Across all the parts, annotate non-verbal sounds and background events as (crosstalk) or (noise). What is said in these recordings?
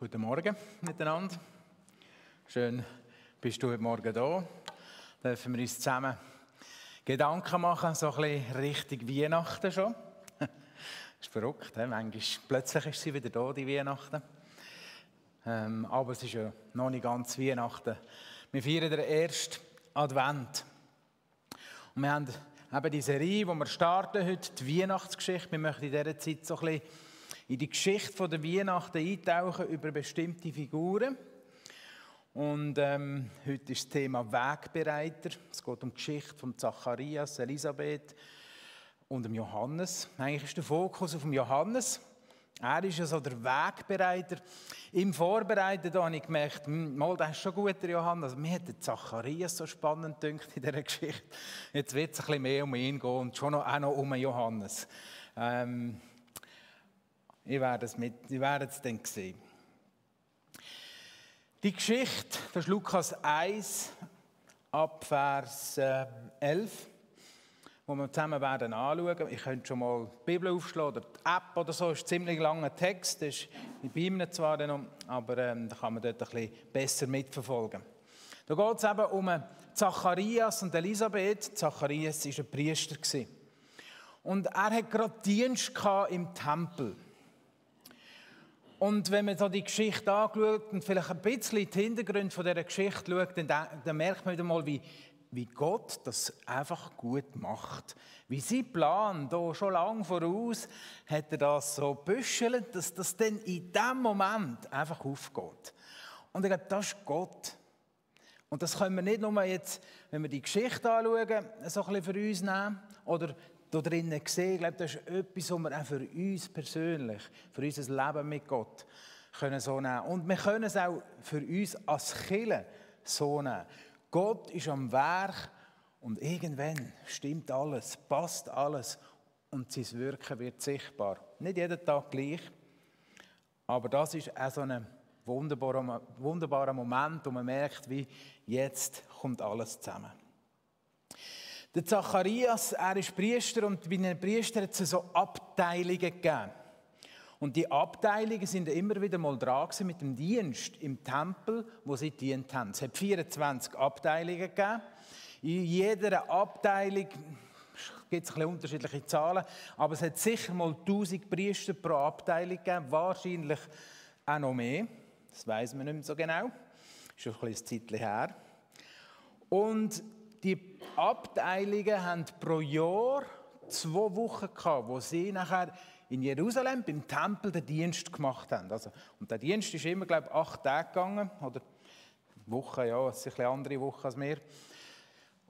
Guten Morgen miteinander. Schön, bist du heute Morgen da. Dürfen wir uns zusammen Gedanken machen, so ein bisschen Richtung Weihnachten schon. Das (laughs) ist verrückt, he? manchmal plötzlich ist sie wieder da, die Weihnachten. Ähm, aber es ist ja noch nicht ganz Weihnachten. Wir feiern den ersten Advent. Und wir haben eben die Serie, die wir starten heute, die Weihnachtsgeschichte. Wir möchten in dieser Zeit so ein bisschen in die Geschichte der Weihnachten eintauchen über bestimmte Figuren. Und ähm, heute ist das Thema Wegbereiter. Es geht um die Geschichte von Zacharias, Elisabeth und dem Johannes. Eigentlich ist der Fokus auf dem Johannes. Er ist ja so der Wegbereiter. Im Vorbereiten habe ich gemerkt, hm, mal, das ist schon gut, der Johannes. Mir hat der Zacharias so spannend gedacht in dieser Geschichte. Jetzt wird es ein bisschen mehr um ihn gehen und schon noch, auch noch um Johannes. Ähm, ich werde es, mit, ich werde es dann sehen. Die Geschichte, das ist Lukas 1, ab Vers 11, äh, wo wir zusammen werden anschauen. Ich könnte schon mal die Bibel aufschlagen oder die App oder so. Das ist ein ziemlich langer Text, das ist bei ihm zwar noch, aber ähm, da kann man dort ein bisschen besser mitverfolgen. Da geht es eben um Zacharias und Elisabeth. Zacharias war ein Priester. Und er hat gerade Dienst im Tempel. Und wenn man so die Geschichte anschaut und vielleicht ein bisschen den Hintergrund von dieser Geschichte schaut, dann, dann merkt man wieder mal, wie, wie Gott das einfach gut macht. Wie sein Plan, da schon lange voraus, hat er das so büschelt, dass das dann in dem Moment einfach aufgeht. Und ich glaube, das ist Gott. Und das können wir nicht nur jetzt, wenn wir die Geschichte anschauen, so ein bisschen für uns nehmen oder da drinnen sehen. Ich glaube, das ist etwas, was wir auch für uns persönlich, für unser Leben mit Gott können so nehmen. Und wir können es auch für uns als Kille so nehmen. Gott ist am Werk und irgendwann stimmt alles, passt alles und sein Wirken wird sichtbar. Nicht jeden Tag gleich, aber das ist auch so ein wunderbarer, wunderbarer Moment, wo man merkt, wie jetzt kommt alles zusammen. Der Zacharias, er ist Priester und bei den Priestern hat es so Abteilungen gegeben. Und die Abteilungen sind immer wieder mal dran mit dem Dienst im Tempel, wo sie dient haben. Es hat 24 Abteilungen gegeben. In jeder Abteilung gibt es unterschiedliche Zahlen, aber es hat sicher mal 1000 Priester pro Abteilung gegeben, wahrscheinlich auch noch mehr. Das weiß man nicht mehr so genau. Ist schon ein bisschen Zeit her. Und die Abteilungen haben pro Jahr zwei Wochen gehabt, wo sie nachher in Jerusalem beim Tempel den Dienst gemacht haben. Also, und der Dienst ist immer, glaube ich, acht Tage gegangen. Oder Woche, ja, es ist eine andere Woche als mehr.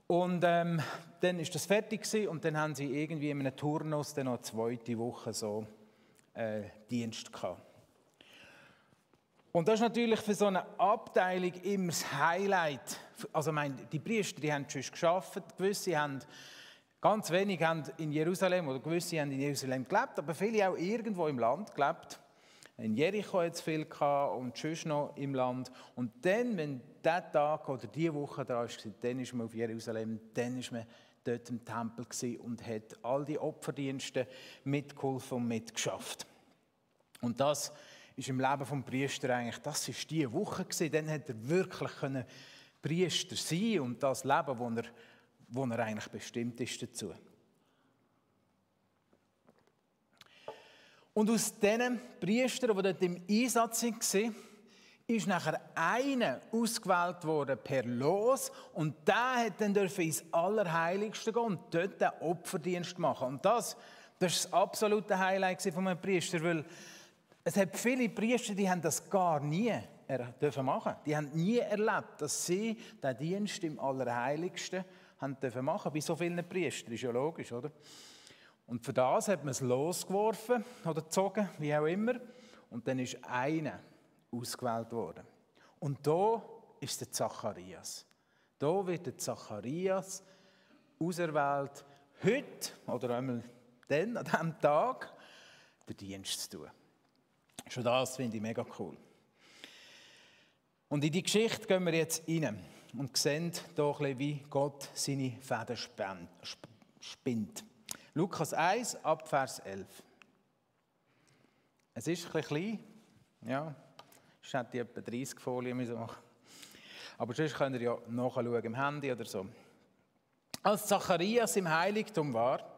Und ähm, dann ist das fertig gewesen, und dann haben sie irgendwie in einem Turnus dann noch eine zweite Woche so äh, Dienst gehabt. Und das ist natürlich für so eine Abteilung immer das Highlight. Also meine, die Priester die haben schon geschafft, gewisse haben ganz wenig haben in Jerusalem oder gewisse haben in Jerusalem gelebt, aber viele auch irgendwo im Land gelebt. In Jericho hat es viel gehabt und sonst noch im Land. Und dann, wenn dieser Tag oder diese Woche da ist, dann ist man auf Jerusalem, dann ist man dort im Tempel und hat all die Opferdienste mitgeholfen und mitgeschafft. Und das ist im Leben des Priester eigentlich, das war die Woche gewesen, dann hat er wirklich können Priester sein und das Leben, wo er, wo er eigentlich bestimmt ist dazu. Und aus diesen Priestern, die dort im Einsatz waren, ist nachher einer ausgewählt worden per Los und der hat dann ins Allerheiligste gehen und dort den Opferdienst machen. Und das, das ist das absolute Highlight von einem Priester, weil es hat viele Priester, die haben das gar nie dürfen machen. Die haben nie erlebt, dass sie den Dienst im Allerheiligsten haben dürfen machen. Bei so vielen Priestern ist ja logisch, oder? Und für das hat man es losgeworfen oder gezogen, wie auch immer. Und dann ist einer ausgewählt worden. Und da ist der Zacharias. Da wird der Zacharias auserwählt, heute oder einmal dann, an diesem Tag, den Dienst zu tun. Schon das finde ich mega cool. Und in die Geschichte gehen wir jetzt rein und sehen hier, wie Gott seine Fäden spinnt. Lukas 1, ab Vers 11. Es ist ein bisschen klein, ja, Ich hätte etwa 30 Folien machen Aber sonst könnt ihr ja nachschauen im Handy oder so. Als Zacharias im Heiligtum war,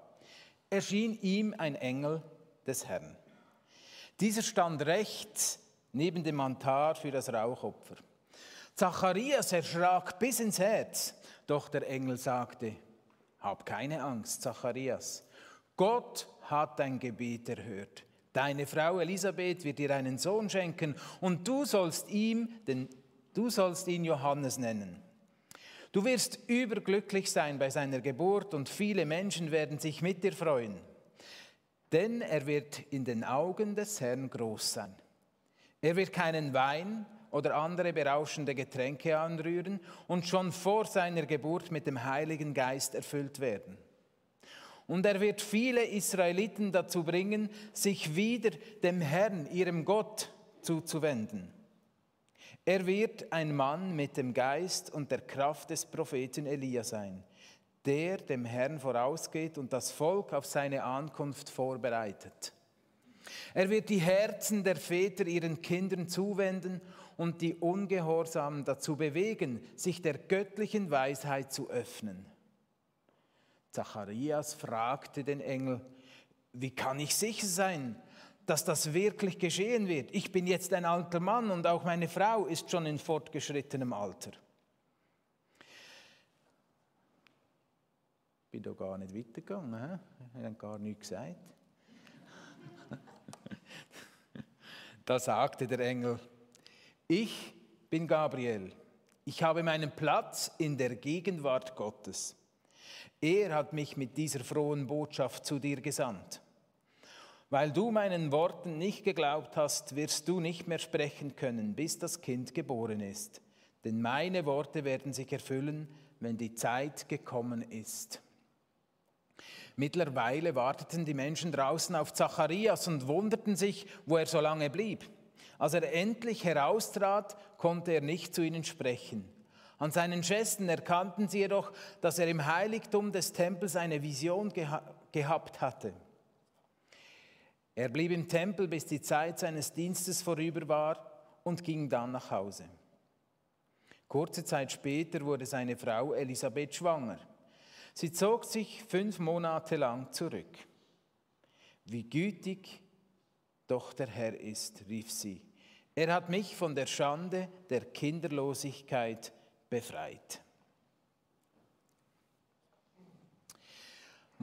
erschien ihm ein Engel des Herrn. Dieser stand rechts neben dem Altar für das Rauchopfer. Zacharias erschrak bis ins Herz, doch der Engel sagte, hab keine Angst, Zacharias. Gott hat dein Gebet erhört. Deine Frau Elisabeth wird dir einen Sohn schenken und du sollst ihm, denn du sollst ihn Johannes nennen. Du wirst überglücklich sein bei seiner Geburt und viele Menschen werden sich mit dir freuen. Denn er wird in den Augen des Herrn groß sein. Er wird keinen Wein oder andere berauschende Getränke anrühren und schon vor seiner Geburt mit dem Heiligen Geist erfüllt werden. Und er wird viele Israeliten dazu bringen, sich wieder dem Herrn, ihrem Gott, zuzuwenden. Er wird ein Mann mit dem Geist und der Kraft des Propheten Elia sein, der dem Herrn vorausgeht und das Volk auf seine Ankunft vorbereitet. Er wird die Herzen der Väter ihren Kindern zuwenden und die Ungehorsamen dazu bewegen, sich der göttlichen Weisheit zu öffnen. Zacharias fragte den Engel, wie kann ich sicher sein, dass das wirklich geschehen wird? Ich bin jetzt ein alter Mann und auch meine Frau ist schon in fortgeschrittenem Alter. Ich bin da gar nicht weitergegangen, ich habe gar nichts gesagt. Da sagte der Engel, ich bin Gabriel. Ich habe meinen Platz in der Gegenwart Gottes. Er hat mich mit dieser frohen Botschaft zu dir gesandt. Weil du meinen Worten nicht geglaubt hast, wirst du nicht mehr sprechen können, bis das Kind geboren ist. Denn meine Worte werden sich erfüllen, wenn die Zeit gekommen ist. Mittlerweile warteten die Menschen draußen auf Zacharias und wunderten sich, wo er so lange blieb. Als er endlich heraustrat, konnte er nicht zu ihnen sprechen. An seinen Gesten erkannten sie jedoch, dass er im Heiligtum des Tempels eine Vision geha gehabt hatte. Er blieb im Tempel, bis die Zeit seines Dienstes vorüber war und ging dann nach Hause. Kurze Zeit später wurde seine Frau Elisabeth schwanger. Sie zog sich fünf Monate lang zurück. Wie gütig doch der Herr ist, rief sie. Er hat mich von der Schande der Kinderlosigkeit befreit.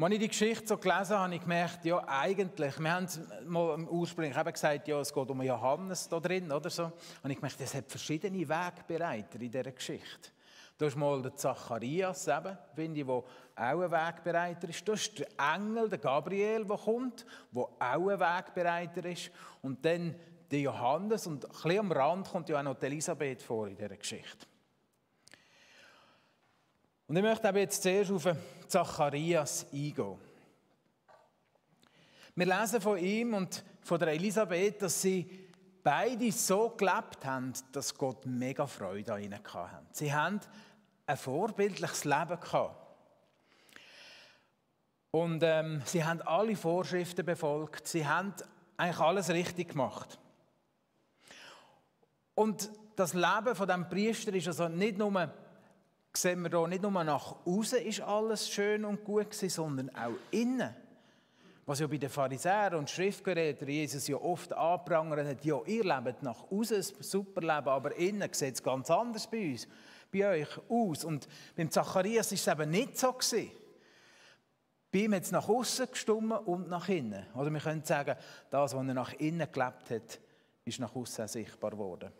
Als ich die Geschichte so gelesen habe, habe ich gemerkt, ja, eigentlich, wir haben mal ursprünglich eben gesagt, ja, es geht um Johannes da drin, oder so. Und ich gemerkt, es hat verschiedene Wegbereiter in dieser Geschichte. Da ist mal der Zacharias, eben, finde ich, der auch ein Wegbereiter ist. Da ist der Engel, der Gabriel, der kommt, der auch ein Wegbereiter ist. Und dann der Johannes und ein bisschen am Rand kommt ja auch noch Elisabeth vor in dieser Geschichte. Und ich möchte aber jetzt zuerst auf Zacharias eingehen. Wir lesen von ihm und von der Elisabeth, dass sie beide so gelebt haben, dass Gott mega Freude an ihnen hatte. Sie haben ein vorbildliches Leben gehabt. Und ähm, sie haben alle Vorschriften befolgt. Sie haben eigentlich alles richtig gemacht. Und das Leben von dem Priester ist also nicht nur, sehen wir hier, nicht nur nach außen ist alles schön und gut gewesen, sondern auch innen. Was ja bei den Pharisäern und Schriftgerätern Jesus ja oft anprangert hat, ja, ihr lebt nach außen ein super Leben, aber innen sieht es ganz anders bei uns, bei euch aus. Und beim Zacharias ist es eben nicht so gewesen. Bei ihm hat es nach außen gestummen und nach innen. Oder wir können sagen, das, was er nach innen gelebt hat, ist nach außen sichtbar geworden.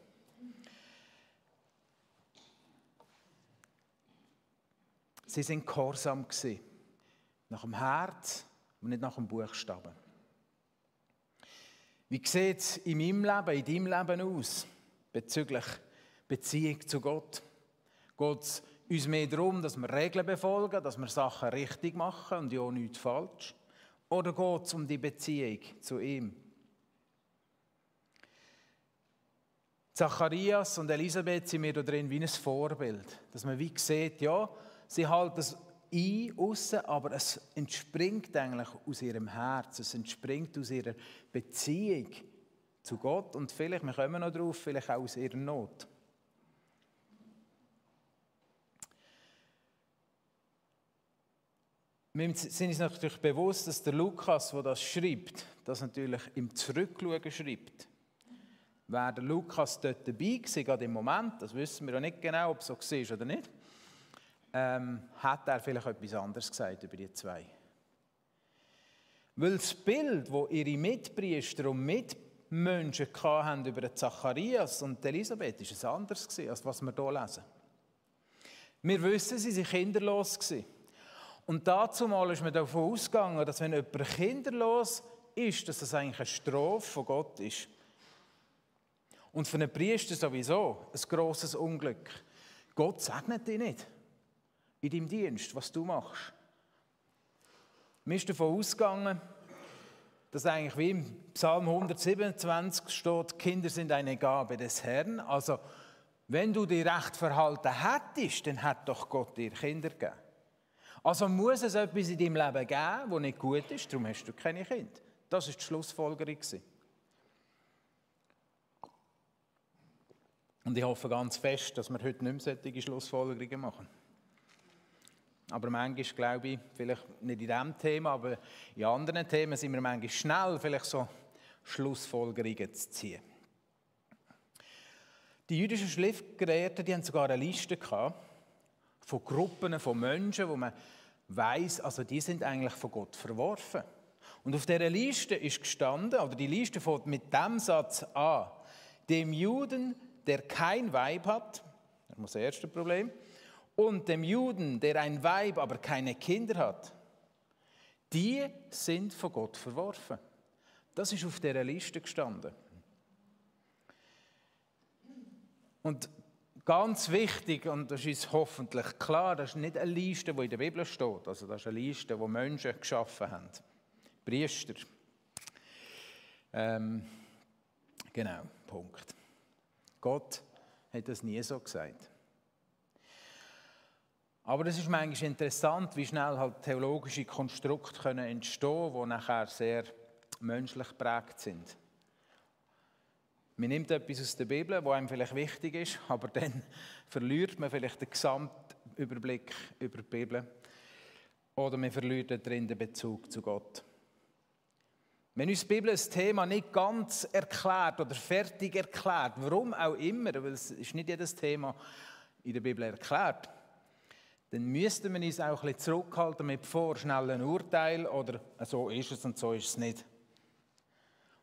Sie sind gehorsam gewesen. Nach dem Herz und nicht nach dem Buchstaben. Wie sieht es in meinem Leben, in deinem Leben aus bezüglich Beziehung zu Gott? Geht es uns mehr darum, dass wir Regeln befolgen, dass wir Sachen richtig machen und ja nichts falsch? Oder geht es um die Beziehung zu ihm? Zacharias und Elisabeth sind mir da drin wie ein Vorbild, dass man wie sieht, ja, Sie halten es ein, aussen, aber es entspringt eigentlich aus ihrem Herz, es entspringt aus ihrer Beziehung zu Gott und vielleicht, wir kommen noch drauf, vielleicht auch aus ihrer Not. Wir sind uns natürlich bewusst, dass der Lukas, der das schreibt, das natürlich im Zurückschauen schreibt. Wäre der Lukas dort dabei gewesen, gerade im Moment, das wissen wir ja nicht genau, ob es so war oder nicht, ähm, hat er vielleicht etwas anderes gesagt über die zwei. Weil das Bild, das ihre Mitpriester und Mitmenschen hatten über Zacharias und Elisabeth, ist ein anderes gewesen, als was wir hier lesen. Wir wissen, sie waren kinderlos. Gewesen. Und dazu mal ist man davon ausgegangen, dass wenn jemand kinderlos ist, dass das eigentlich eine Strafe von Gott ist. Und für einen Priester sowieso ein grosses Unglück. Gott segnet dich nicht in deinem Dienst, was du machst. Man ist davon ausgegangen, dass eigentlich wie im Psalm 127 steht, Kinder sind eine Gabe des Herrn. Also, wenn du dich recht verhalten hättest, dann hat doch Gott dir Kinder gegeben. Also muss es etwas in deinem Leben geben, das nicht gut ist, darum hast du keine Kinder. Das ist die Schlussfolgerung. Und ich hoffe ganz fest, dass wir heute nicht mehr solche Schlussfolgerungen machen. Aber manchmal glaube ich, vielleicht nicht in diesem Thema, aber in anderen Themen sind wir manchmal schnell, vielleicht so Schlussfolgerungen zu ziehen. Die jüdischen Schriftgelehrten die haben sogar eine Liste gehabt, von Gruppen von Menschen, wo man weiß, also die sind eigentlich von Gott verworfen. Und auf dieser Liste ist gestanden, oder die Liste fängt mit dem Satz an, dem Juden, der kein Weib hat, das ist das erste Problem, und dem Juden, der ein Weib, aber keine Kinder hat, die sind von Gott verworfen. Das ist auf dieser Liste gestanden. Und Ganz wichtig, und das ist hoffentlich klar, das ist nicht eine Liste, die in der Bibel steht. Also das ist eine Liste, die Menschen geschaffen haben. Priester. Ähm, genau, Punkt. Gott hat das nie so gesagt. Aber es ist manchmal interessant, wie schnell halt theologische Konstrukte können entstehen können, die nachher sehr menschlich geprägt sind. Man nimmt etwas aus der Bibel, was einem vielleicht wichtig ist, aber (laughs) dann verliert man vielleicht den Gesamtüberblick über die Bibel. Oder man verliert darin den Bezug zu Gott. Wenn uns die Bibel ein Thema nicht ganz erklärt oder fertig erklärt, warum auch immer, weil es ist nicht jedes Thema in der Bibel erklärt, dann müsste man uns auch ein bisschen zurückhalten mit vorschnellen Urteil oder so ist es und so ist es nicht.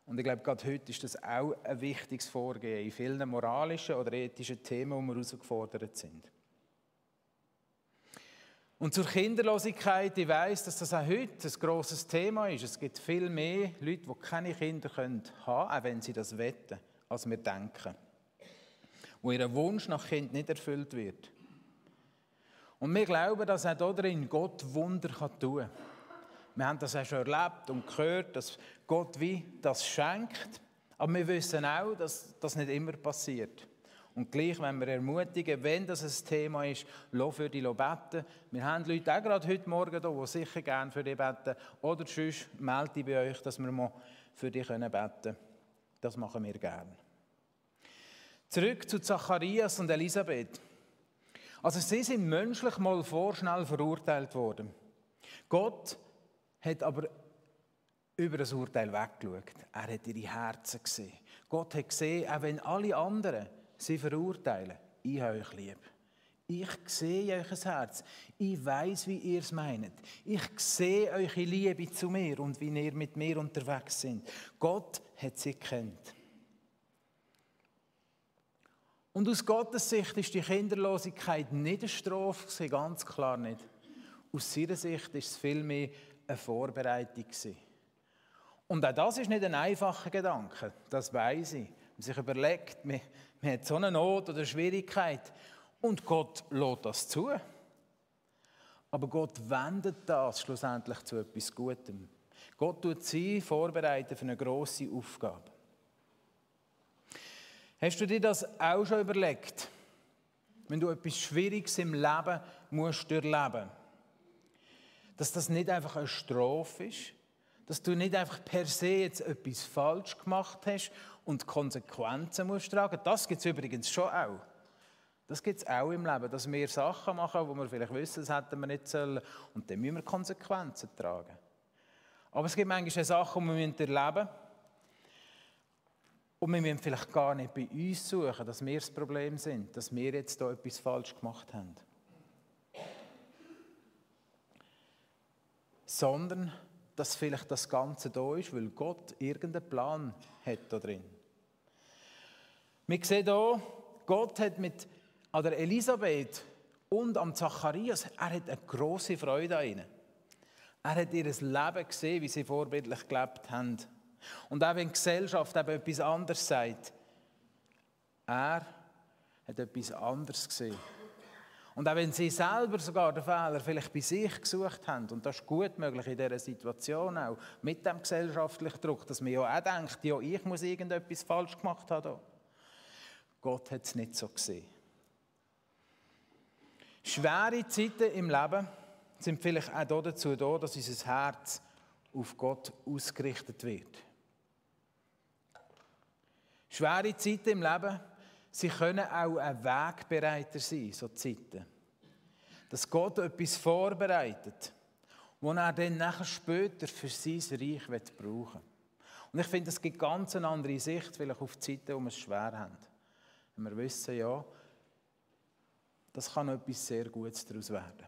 Und ich glaube, gerade heute ist das auch ein wichtiges Vorgehen in vielen moralischen oder ethischen Themen, wo wir herausgefordert sind. Und zur Kinderlosigkeit, ich weiß, dass das auch heute ein grosses Thema ist. Es gibt viel mehr Leute, die keine Kinder haben können, auch wenn sie das wetten, als wir denken. Wo ihr Wunsch nach Kind nicht erfüllt wird. Und wir glauben, dass auch darin Gott Wunder tun kann. Wir haben das auch schon erlebt und gehört, dass Gott wie das schenkt. Aber wir wissen auch, dass das nicht immer passiert. Und gleich, wenn wir ermutigen, wenn das ein Thema ist, lass für die beten. Wir haben Leute auch gerade heute Morgen hier, die sicher gerne für dich beten. Oder sonst melde dich bei euch, dass wir mal für dich beten können. Das machen wir gerne. Zurück zu Zacharias und Elisabeth. Also sie sind menschlich mal vorschnell verurteilt worden. Gott hat aber über das Urteil weggeschaut. Er hat ihre Herzen gesehen. Gott hat gesehen, auch wenn alle anderen sie verurteilen, ich habe euch lieb. Ich sehe euch Herz. Ich weiß, wie ihr es meint. Ich sehe eure Liebe zu mir und wie ihr mit mir unterwegs seid. Gott hat sie kennt. Und aus Gottes Sicht ist die Kinderlosigkeit nicht eine Strafe, ganz klar nicht. Aus seiner Sicht ist es vielmehr eine Vorbereitung. Gewesen. Und auch das ist nicht ein einfacher Gedanke, das weiß ich. Man sich überlegt, man, man hat so eine Not oder Schwierigkeit und Gott lässt das zu. Aber Gott wendet das schlussendlich zu etwas Gutem. Gott tut sie vorbereiten für eine große Aufgabe. Hast du dir das auch schon überlegt? Wenn du etwas Schwieriges im Leben musst durchleben musst, dass das nicht einfach eine Strafe ist, dass du nicht einfach per se jetzt etwas falsch gemacht hast und Konsequenzen musst tragen. Das gibt es übrigens schon auch. Das gibt es auch im Leben, dass wir Sachen machen, wo wir vielleicht wissen, das hätten wir nicht sollen. Und dann müssen wir Konsequenzen tragen. Aber es gibt manchmal Sachen, die wir erleben müssen. Und wir müssen vielleicht gar nicht bei uns suchen, dass wir das Problem sind, dass wir jetzt da etwas falsch gemacht haben. Sondern, dass vielleicht das Ganze da ist, weil Gott irgendeinen Plan hat da drin. Wir sehen hier, Gott hat mit an der Elisabeth und am Zacharias, er hat eine große Freude an ihnen. Er hat ihr Leben gesehen, wie sie vorbildlich gelebt haben. Und auch wenn die Gesellschaft eben etwas anderes sagt, er hat etwas anderes gesehen. Und auch wenn sie selber sogar den Fehler vielleicht bei sich gesucht haben, und das ist gut möglich in dieser Situation auch, mit dem gesellschaftlichen Druck, dass man ja auch denkt, ja, ich muss irgendetwas falsch gemacht haben. Gott hat es nicht so gesehen. Schwere Zeiten im Leben sind vielleicht auch dazu da, dass unser Herz auf Gott ausgerichtet wird. Schwere Zeiten im Leben, sie können auch ein Wegbereiter sein, so Zeiten. Dass Gott etwas vorbereitet, wo er dann nachher später für sein Reich brauchen will. Und ich finde, es gibt ganz eine andere Sicht vielleicht auf Zeiten, wo es schwer haben. Wenn wir wissen, ja, das kann etwas sehr Gutes daraus werden.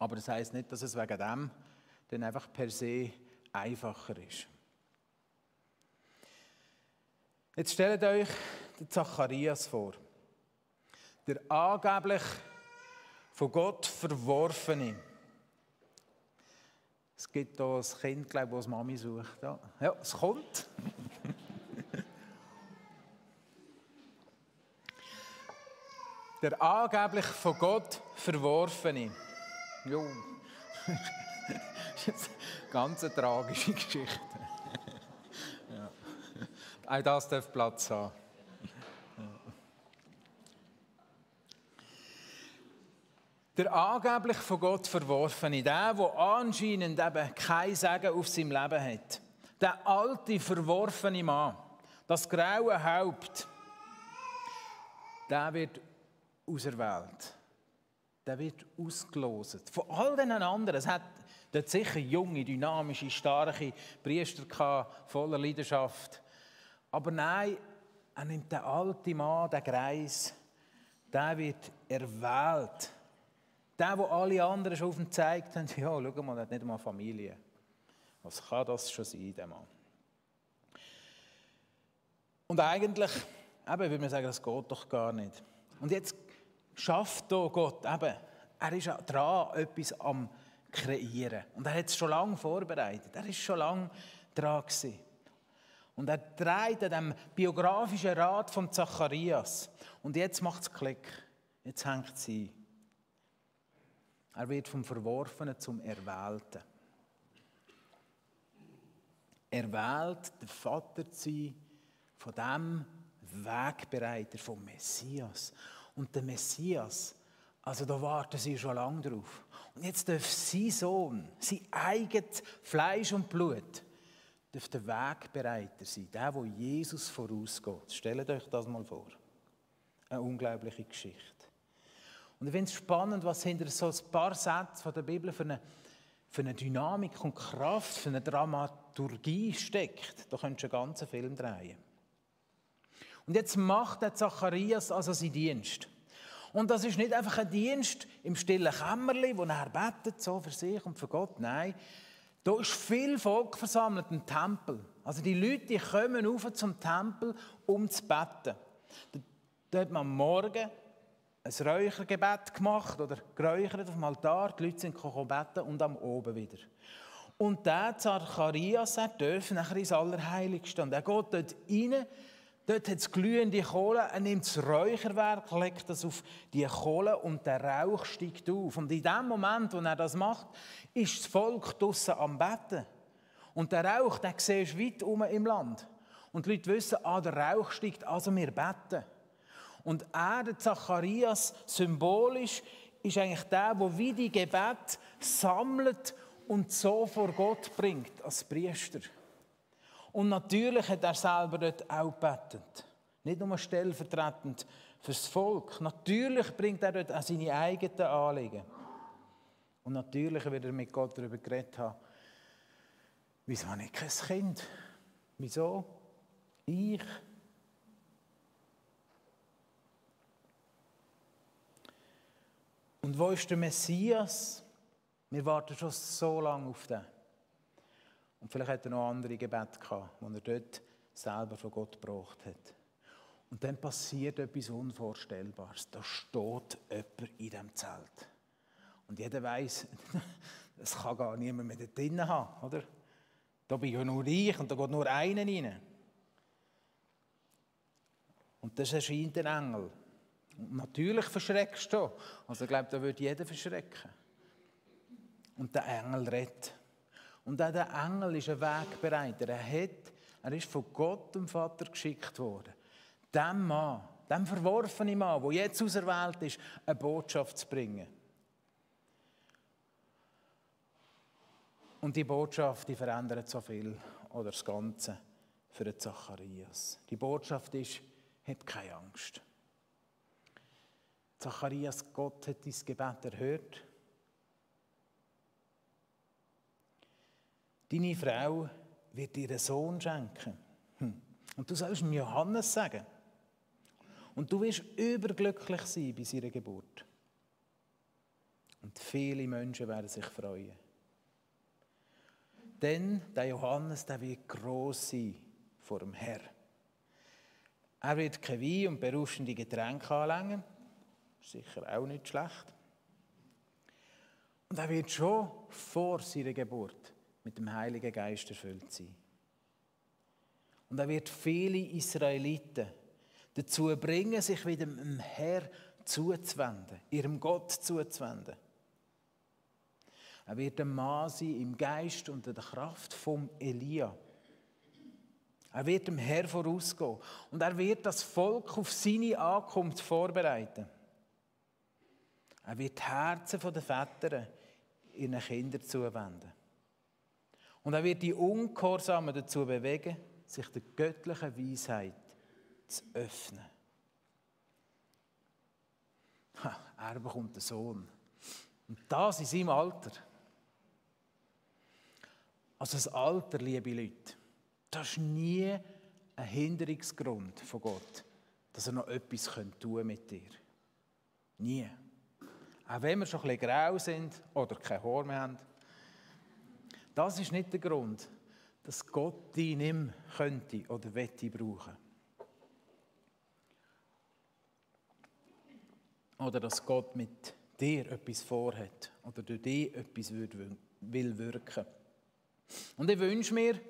Aber das heißt nicht, dass es wegen dem dann einfach per se einfacher ist. Jetzt stellt euch Zacharias vor. Der angeblich von Gott verworfene. Es gibt hier ein Kind, glaube ich, das Mami sucht. Ja, ja es kommt. (laughs) der angeblich von Gott verworfene. Jo. (laughs) das ist eine ganz tragische Geschichte. (laughs) Auch das darf Platz haben. Der angeblich von Gott verworfene, der, der anscheinend eben kein Segen auf seinem Leben hat, der alte, verworfene Mann, das graue Haupt, der wird auserwählt. Der wird ausgelost. Von all den anderen. Es hat dort sicher junge, dynamische, starke Priester gehabt, voller Leidenschaft. Aber nein, er nimmt den alten Mann, den Greis, der wird erwählt. Der, wo alle anderen schon auf ihn gezeigt haben, (laughs) ja, schau mal, er hat nicht einmal Familie. Was kann das schon sein, der Mann? Und eigentlich, eben, würde man sagen, das geht doch gar nicht. Und jetzt schafft hier Gott, eben, er ist dran, etwas am kreieren. Und er hat es schon lange vorbereitet. Er ist schon lange dran gewesen. Und er dreht an dem biografischen Rat von Zacharias. Und jetzt macht es Klick. Jetzt hängt sie. Er wird vom Verworfenen zum Erwählten. Erwählt, der Vater zu sein von dem Wegbereiter, vom Messias. Und der Messias, also da warten sie schon lange drauf. Und jetzt darf sein Sohn, sein eigenes Fleisch und Blut, darf der Wegbereiter sein, der, wo Jesus vorausgeht. Stellt euch das mal vor. Eine unglaubliche Geschichte. Und ich finde es spannend, was hinter so ein paar Sätzen der Bibel für eine, für eine Dynamik und Kraft, für eine Dramaturgie steckt. Da könntest du einen ganzen Film drehen. Und jetzt macht der Zacharias also seinen Dienst. Und das ist nicht einfach ein Dienst im stillen Kämmerli, wo er betet, so für sich und für Gott. Nein, da ist viel Volk versammelt im Tempel. Also die Leute die kommen rauf zum Tempel, um zu beten. Da hat man am Morgen ein Räuchergebet gemacht oder geräuchert auf dem Altar. Die Leute sind gekommen beten und am Oben wieder. Und der Zacharias, er darf nachher ins Allerheiligste. Und er geht dort rein, Dort hat es glühende Kohle, er nimmt das Räucherwerk, legt das auf die Kohle und der Rauch steigt auf. Und in dem Moment, wo er das macht, ist das Volk draussen am Betten. Und der Rauch, den siehst du weit um im Land. Und die Leute wissen, ah, der Rauch steigt, also wir beten. Und er, der Zacharias, symbolisch, ist eigentlich der, der wie die Gebet sammelt und so vor Gott bringt, als Priester. Und natürlich hat er selber dort auch gebetet. Nicht nur stellvertretend fürs Volk. Natürlich bringt er dort auch seine eigenen Anliegen. Und natürlich wird er mit Gott darüber geredet haben, wieso habe ich kein Kind? Wieso? Ich. Und wo ist der Messias? Wir warten schon so lange auf den. Und vielleicht hat er noch andere Gebete gehabt, die er dort selber von Gott gebraucht hat. Und dann passiert etwas Unvorstellbares. Da steht jemand in diesem Zelt. Und jeder weiß, es (laughs) kann gar niemand mehr dort drinnen haben, oder? Da bin ich nur ich und da geht nur einer rein. Und das erscheint ein Engel. Und natürlich verschreckst du. Also ich glaube, da würde jeder verschrecken. Und der Engel redet. Und auch der Engel ist ein Wegbereiter. Er, hat, er ist von Gott, dem Vater, geschickt worden. Dem Mann, dem verworfenen Mann, der jetzt auserwählt ist, eine Botschaft zu bringen. Und die Botschaft, die verändert so viel, oder das Ganze, für den Zacharias. Die Botschaft ist, hab keine Angst. Zacharias, Gott hat dein Gebet erhört. Deine Frau wird dir einen Sohn schenken. Hm. Und du sollst ihm Johannes sagen. Und du wirst überglücklich sein bei seiner Geburt. Und viele Menschen werden sich freuen. Denn der Johannes, der wird groß sein vor dem Herr. Er wird kein Wein und berauschende Getränke anlängen. Sicher auch nicht schlecht. Und er wird schon vor seiner Geburt mit dem Heiligen Geist erfüllt sein. Und er wird viele Israeliten dazu bringen, sich wieder dem Herr zuzuwenden, ihrem Gott zuzuwenden. Er wird ein Mann sein im Geist und in der Kraft vom Elia. Er wird dem Herr vorausgehen und er wird das Volk auf seine Ankunft vorbereiten. Er wird die Herzen der Väter ihren Kindern zuwenden. Und er wird die Ungehorsamen dazu bewegen, sich der göttlichen Weisheit zu öffnen. Ha, er bekommt einen Sohn. Und das in seinem Alter. Also das Alter, liebe Leute, das ist nie ein Hinderungsgrund von Gott, dass er noch etwas tun mit dir. Nie. Auch wenn wir schon ein bisschen grau sind oder kein Haar mehr haben. Das ist nicht der Grund, dass Gott dich nicht mehr könnte oder wette brauchen. Oder dass Gott mit dir etwas vorhat oder durch dich etwas will wirken. Und ich wünsche mir,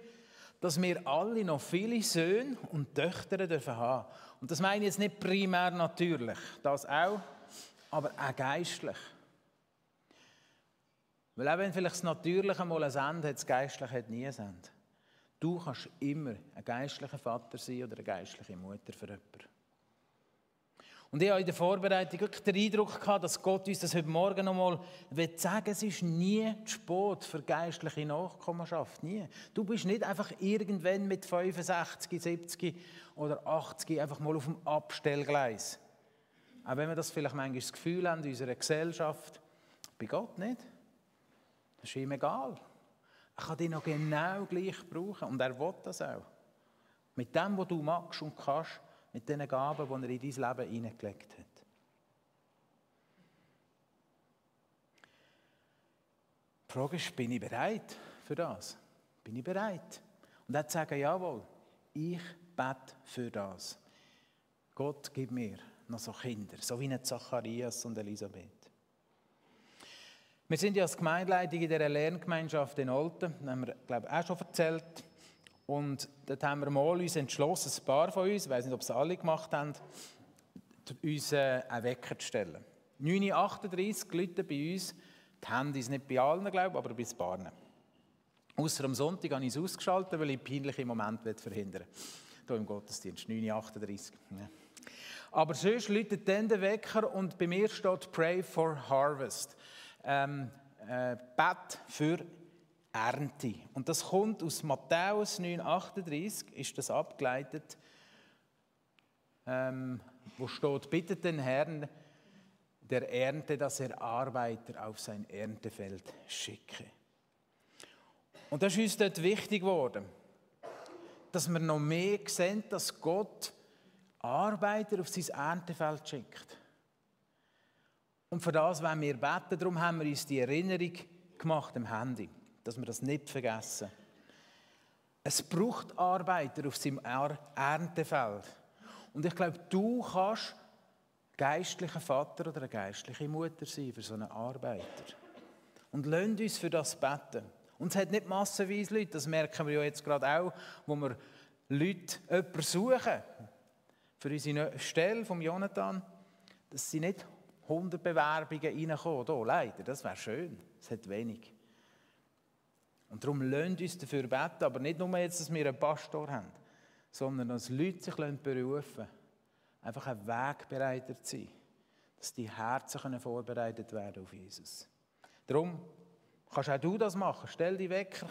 dass wir alle noch viele Söhne und Töchter dürfen haben. Und das meine ich jetzt nicht primär natürlich, das auch, aber auch geistlich. Weil auch wenn vielleicht das Natürliche mal ein Ende hat, das Geistliche hat nie ein Ende. Du kannst immer ein geistlicher Vater sein oder eine geistliche Mutter für jemanden. Und ich habe in der Vorbereitung wirklich den Eindruck gehabt, dass Gott uns das heute Morgen noch mal sagen es ist nie zu spät für geistliche Nachkommenschaft. Nie. Du bist nicht einfach irgendwann mit 65, 70 oder 80 einfach mal auf dem Abstellgleis. Auch wenn wir das vielleicht manchmal das Gefühl haben in unserer Gesellschaft, bei Gott nicht. Das ist ihm egal. Er kann dich noch genau gleich brauchen und er will das auch. Mit dem, was du magst und kannst, mit den Gaben, die er in dein Leben hineingelegt hat. Die Frage ist, bin ich bereit für das? Bin ich bereit? Und er sagen, jawohl, ich bete für das. Gott, gib mir noch so Kinder, so wie Zacharias und Elisabeth. Wir sind ja als Gemeindeleitung in dieser Lerngemeinschaft in Olten, das haben wir, glaube ich, auch schon erzählt. Und dort haben wir mal uns entschlossen, ein paar von uns, ich weiß nicht, ob es alle gemacht haben, uns äh, einen Wecker zu stellen. 9.38 Uhr läuten bei uns die Handys, nicht bei allen, glaube ich, aber bei ein paar. Außer am Sonntag habe ich es ausgeschaltet, weil ich peinliche Momente verhindern will. Hier im Gottesdienst, 9.38 Uhr. Aber sonst läutet dann der Wecker und bei mir steht Pray for Harvest. Ähm, äh, Bet für Ernte. Und das kommt aus Matthäus 9,38, ist das abgeleitet, ähm, wo steht, bittet den Herrn der Ernte, dass er Arbeiter auf sein Erntefeld schicke. Und das ist uns dort wichtig geworden, dass wir noch mehr sehen, dass Gott Arbeiter auf sein Erntefeld schickt. Und für das wollen wir beten, darum haben wir uns die Erinnerung gemacht im Handy dass wir das nicht vergessen. Es braucht Arbeiter auf seinem Erntefeld. Und ich glaube, du kannst geistlicher Vater oder eine geistliche Mutter sein für so einen Arbeiter. Und lasst uns für das beten. Und es hat nicht massenweise Leute, das merken wir ja jetzt gerade auch, wo wir Leute, jemanden suchen für unsere Stelle vom Jonathan, dass sie nicht 100 Bewerbungen reinkommen. Hier, leider, das wäre schön. Es hat wenig. Und darum lasst uns dafür beten, aber nicht nur jetzt, dass wir einen Pastor haben, sondern dass Leute sich berufen lassen, einfach ein Wegbereiter zu sein, dass die Herzen vorbereitet werden auf Jesus. Darum kannst auch du das machen. Stell dich weg,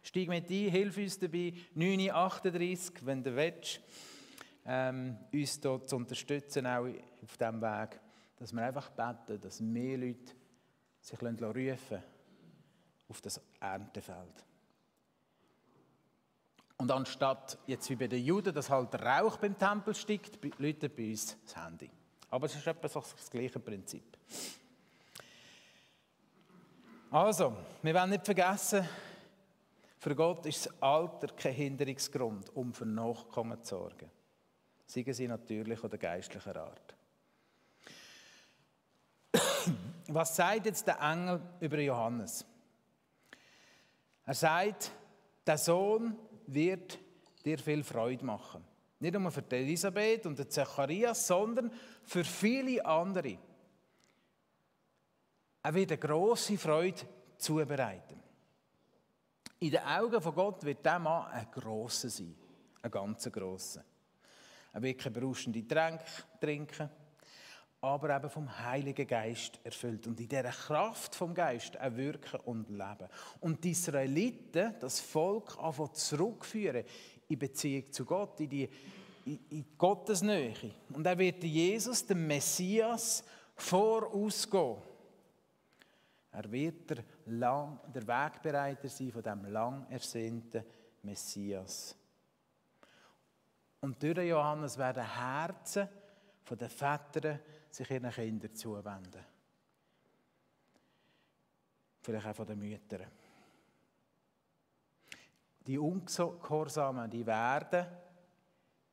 steig mit ein, hilf uns dabei, 9.38, wenn du willst, ähm, uns hier zu unterstützen, auch auf diesem Weg, dass wir einfach beten, dass mehr Leute sich rufen lassen auf das Erntefeld. Und anstatt jetzt wie bei den Juden, dass halt Rauch beim Tempel steigt, läutet bei uns das Handy. Aber es ist etwa das gleiche Prinzip. Also, wir wollen nicht vergessen, für Gott ist das Alter kein Hinderungsgrund, um für Nachkommen zu sorgen. Seien sie natürlich oder geistlicher Art. Was sagt jetzt der Engel über Johannes? Er sagt, der Sohn wird dir viel Freude machen. Nicht nur für Elisabeth und Zacharias, sondern für viele andere. Er wird eine grosse Freude zubereiten. In den Augen von Gott wird dieser Mann ein grosser sein. Ein ganz grosser. Keine berauschende Tränke trinken aber eben vom Heiligen Geist erfüllt und in dieser Kraft vom Geist auch wirken und leben. Und die Israeliten, das Volk, einfach zurückführen in Beziehung zu Gott, in die in, in Gottes Nähe. Und er wird Jesus, der Messias, vorausgehen. Er wird der, lang, der Wegbereiter sein von dem lang ersehnten Messias. Und durch Johannes werden Herzen von den Vätern sich ihren Kindern zuwenden. Vielleicht auch von den Müttern. Die Ungehorsamen, die werden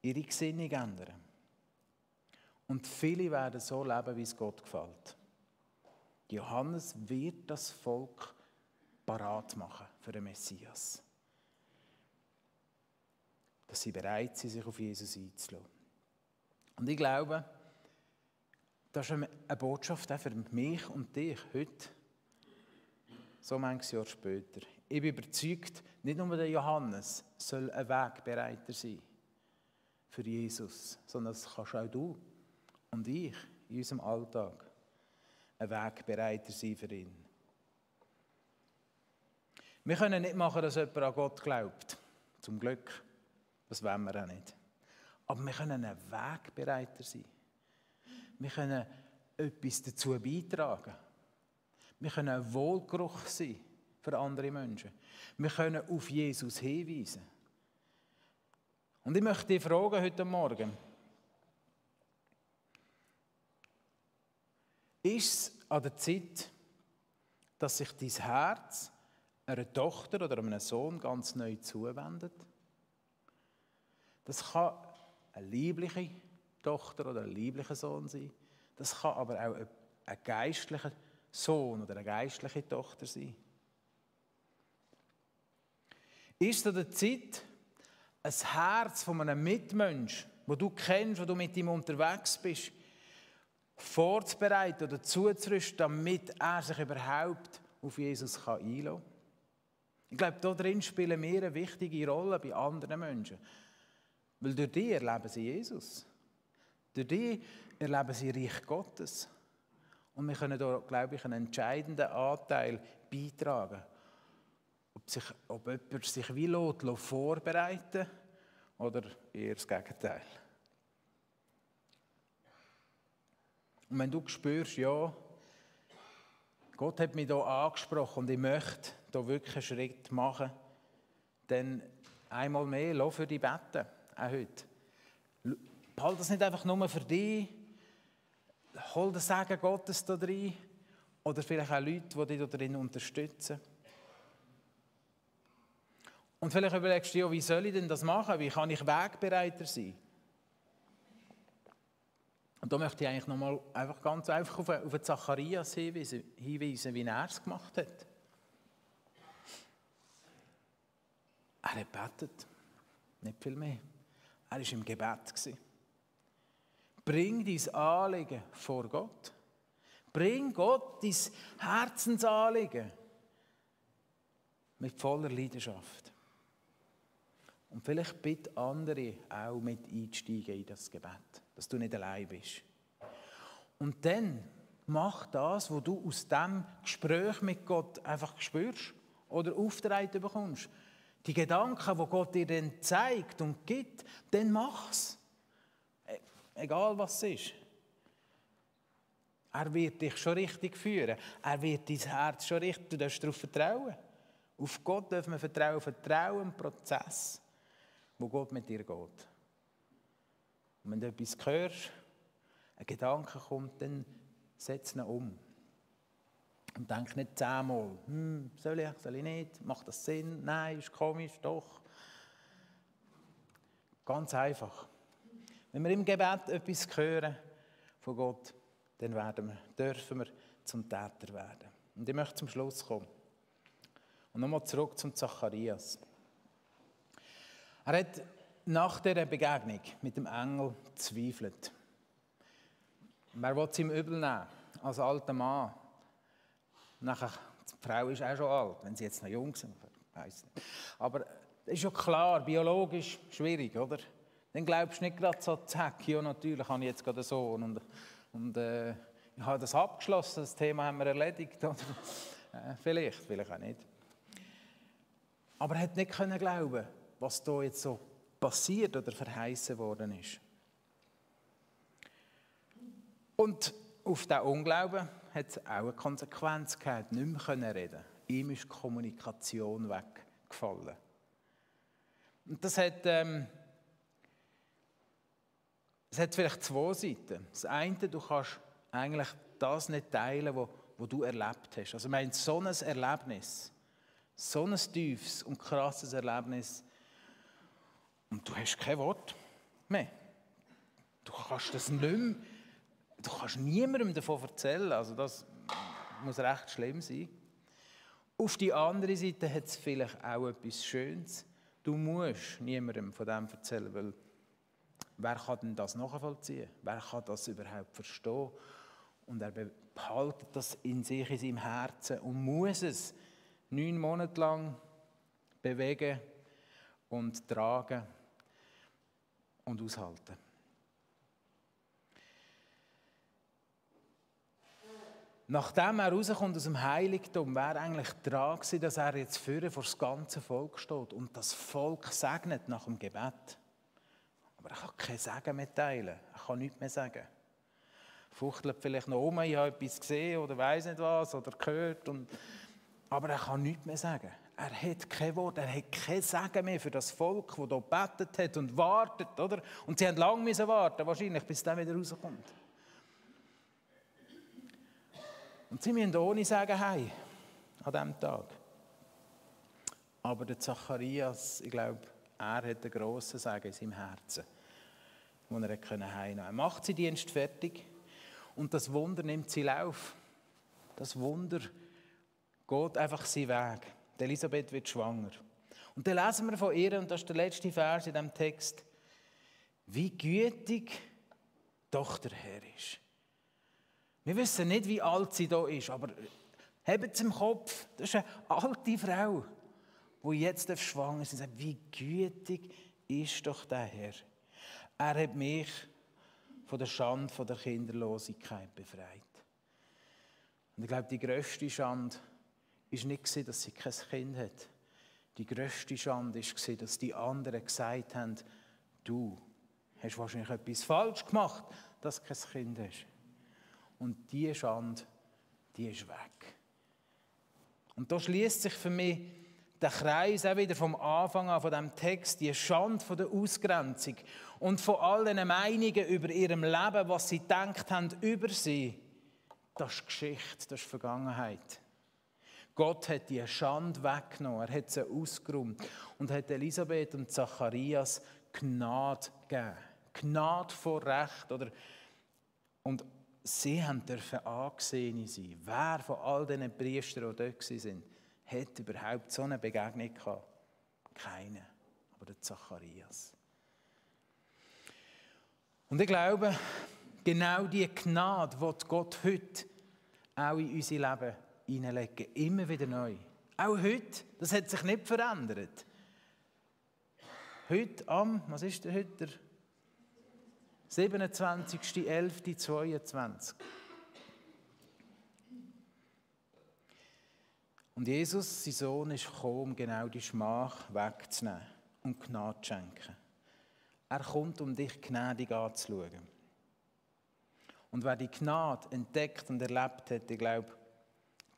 ihre Gesinnung ändern. Und viele werden so leben, wie es Gott gefällt. Johannes wird das Volk parat machen für den Messias. Dass sie bereit sind, sich auf Jesus einzulassen. Und ich glaube, das ist eine Botschaft auch für mich und dich heute, so manches Jahr später. Ich bin überzeugt, nicht nur der Johannes soll ein Wegbereiter sein für Jesus, sondern das kannst auch du und ich in unserem Alltag ein Wegbereiter sein für ihn. Wir können nicht machen, dass jemand an Gott glaubt. Zum Glück. Das wollen wir auch nicht. Aber wir können ein Wegbereiter sein. Wir können etwas dazu beitragen. Wir können ein Wohlgeruch sein für andere Menschen. Wir können auf Jesus hinweisen. Und ich möchte dich fragen heute Morgen, ist es an der Zeit, dass sich dein Herz einer Tochter oder einem Sohn ganz neu zuwendet? Das kann eine liebliche Tochter oder ein lieblicher Sohn sein. Das kann aber auch ein geistlicher Sohn oder eine geistliche Tochter sein. Ist an der Zeit, ein Herz von einem Mitmensch, wo du kennst, wo du mit ihm unterwegs bist, vorzubereiten oder zuzurüsten, damit er sich überhaupt auf Jesus einlassen kann? Ich glaube, da drin spielen wir eine wichtige Rolle bei anderen Menschen. Weil durch die erleben sie Jesus. Durch die erleben sie Reich Gottes. Und wir können da, glaube ich, einen entscheidenden Anteil beitragen. ob, sich, ob jemand sich wie lässt, vorbereiten oder eher das Gegenteil. Und wenn du spürst, ja, Gott hat mich hier angesprochen und ich möchte hier wirklich einen Schritt machen, dann einmal mehr, lass für dich beten, auch heute. Halt das nicht einfach nur für dich, hol das Segen Gottes da rein oder vielleicht auch Leute, die dich darin unterstützen. Und vielleicht überlegst du dir, wie soll ich denn das machen? Wie kann ich Wegbereiter sein? Und da möchte ich eigentlich nochmal einfach ganz einfach auf, auf Zacharias hinweisen, hinweisen, wie er es gemacht hat. Er hat betet, nicht viel mehr. Er war im Gebet. Bring dein Anliegen vor Gott. Bring Gott dein Herzensanliegen mit voller Leidenschaft. Und vielleicht bitte andere auch mit einsteigen in das Gebet, dass du nicht allein bist. Und dann mach das, was du aus dem Gespräch mit Gott einfach spürst oder aufgetragen bekommst. Die Gedanken, die Gott dir dann zeigt und gibt, dann mach's. E-, egal was es ist. Er wird dich schon richtig führen. Er wird dein Herz schon richtig. Du darfst darauf vertrauen. Auf Gott dürfen wir vertrauen. Vertrauen im Prozess, wo Gott mit dir geht. Und wenn du etwas hörst, ein Gedanke kommt, dann setz ihn um. Und denk nicht zehnmal, hm, soll ich, soll ich nicht, macht das Sinn, nein, ist komisch, doch. Ganz einfach. Wenn wir im Gebet etwas hören von Gott, dann werden wir, dürfen wir zum Täter werden. Und ich möchte zum Schluss kommen. Und nochmal zurück zum Zacharias. Er hat nach dieser Begegnung mit dem Engel gezweifelt. Wer will es ihm übel nehmen? Als alter Mann. Nachher, die Frau ist auch schon alt, wenn sie jetzt noch jung sind. Nicht. Aber es ist ja klar, biologisch schwierig, oder? Dann glaubst du nicht gerade so, zack, ja natürlich habe ich jetzt gerade einen Sohn und und äh, ich habe das abgeschlossen, das Thema haben wir erledigt. (laughs) Oder? Äh, vielleicht, vielleicht auch nicht. Aber er hat nicht können glauben, was da jetzt so passiert oder verheißen worden ist. Und auf diesen Unglauben hat es auch eine Konsequenz gehabt, nicht mehr reden. Ihm ist die Kommunikation weggefallen. Und das hat ähm, es hat vielleicht zwei Seiten. Das eine, du kannst eigentlich das nicht teilen, was, was du erlebt hast. Also, ich meine, so ein Erlebnis, so ein tiefes und krasses Erlebnis, und du hast kein Wort mehr. Du kannst das nicht mehr, du kannst niemandem davon erzählen. Also, das muss recht schlimm sein. Auf die andere Seite hat es vielleicht auch etwas Schönes. Du musst niemandem von dem erzählen, weil Wer kann denn das nachvollziehen? Wer kann das überhaupt verstehen? Und er behaltet das in sich, in seinem Herzen und muss es neun Monate lang bewegen und tragen und aushalten. Nachdem er rauskommt aus dem Heiligtum, wäre eigentlich dran gewesen, dass er jetzt vor das ganze Volk steht und das Volk segnet nach dem Gebet. Aber er kann kein Sagen mehr teilen. Er kann nichts mehr sagen. Fuchtelt vielleicht noch um, ich habe etwas gesehen oder weiß nicht was oder gehört. Und, aber er kann nichts mehr sagen. Er hat kein Wort, er hat kein Sagen mehr für das Volk, das hier gebetet hat und wartet. Oder? Und sie haben lange warten, wahrscheinlich, bis der wieder rauskommt. Und sie müssen ohne Sagen heim an diesem Tag. Aber der Zacharias, ich glaube, er hat einen grossen Segen in seinem Herzen, den er heimnehmen konnte. Er macht seinen Dienst fertig und das Wunder nimmt sie Lauf. Das Wunder geht einfach seinen Weg. Elisabeth wird schwanger. Und dann lesen wir von ihr, und das ist der letzte Vers in diesem Text, wie gütig doch der Herr ist. Wir wissen nicht, wie alt sie da ist, aber habt es im Kopf, das ist eine alte Frau wo jetzt schwanger ist, und sagt, wie gütig ist doch der Herr. Er hat mich von der Schande, von der Kinderlosigkeit befreit. Und ich glaube, die grösste Schande war nicht, dass sie kein Kind hat, die grösste Schande war, dass die anderen gesagt haben, du hast wahrscheinlich etwas falsch gemacht, dass du kein Kind hast. Und diese Schande, die ist weg. Und da schließt sich für mich der Kreis auch wieder vom Anfang an von dem Text, die Schande von der Ausgrenzung und von all den Meinungen über ihrem Leben, was sie denkt haben über sie. Das ist Geschichte, das ist Vergangenheit. Gott hat die Schande weggenommen, er hat sie ausgeräumt und hat Elisabeth und Zacharias Gnade gegeben. Gnade vor Recht. Oder, und sie haben dürfen angesehen sein. Wer von all diesen Priestern, die dort waren, hat überhaupt so eine Begegnung gehabt? Keine. Aber der Zacharias. Und ich glaube, genau die Gnade die Gott heute auch in unser Leben hineinlegen. Immer wieder neu. Auch heute, das hat sich nicht verändert. Heute am, was ist der heute? Der 27.11.22. Und Jesus, sein Sohn, ist gekommen, um genau die Schmach wegzunehmen und Gnade zu schenken. Er kommt, um dich gnädig anzuschauen. Und wer die Gnade entdeckt und erlebt hat, ich glaube,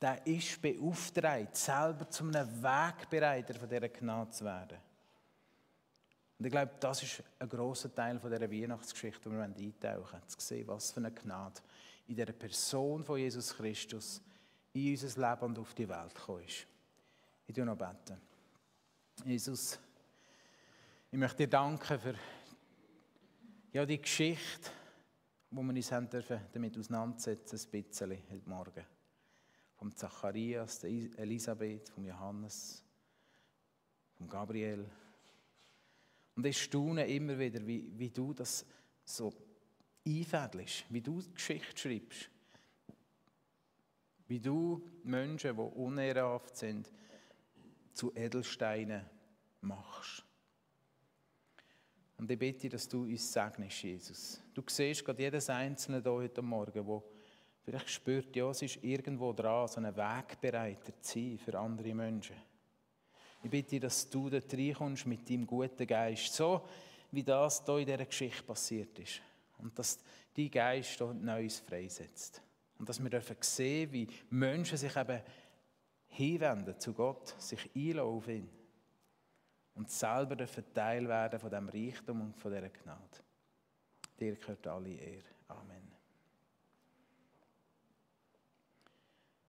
der ist beauftragt, selber zu einem Wegbereiter von dieser Gnade zu werden. Und ich glaube, das ist ein grosser Teil von dieser Weihnachtsgeschichte, wo wir eintauchen wollen, zu sehen, was für eine Gnade in der Person von Jesus Christus in unser Leben und auf die Welt gekommen ist. Ich tue noch beten. Jesus, ich möchte dir danken für ja, die Geschichte, wo wir uns haben dürfen, damit auseinandersetzen, ein bisschen heute Morgen vom Zacharias, der Elisabeth, vom Johannes, vom Gabriel. Und ich staune immer wieder, wie, wie du das so einfädelst, wie du Geschichte schreibst. Wie du Menschen, die unehrenhaft sind, zu Edelsteinen machst. Und ich bitte, dass du uns segnest, Jesus. Du siehst gerade jedes Einzelne hier heute Morgen, wo Vielleicht spürt ja, es ist irgendwo dran, so einen Wegbereiter zu sein für andere Menschen. Ich bitte, dass du dort reinkommst mit deinem guten Geist, so wie das hier in dieser Geschichte passiert ist. Und dass dein Geist hier Neues freisetzt. Und dass wir dürfen sehen, wie Menschen sich eben hinwenden zu Gott, sich einlassen auf ihn. Und selber dürfen Teil werden von diesem Reichtum und von dieser Gnade. Dir gehört alle Ehre.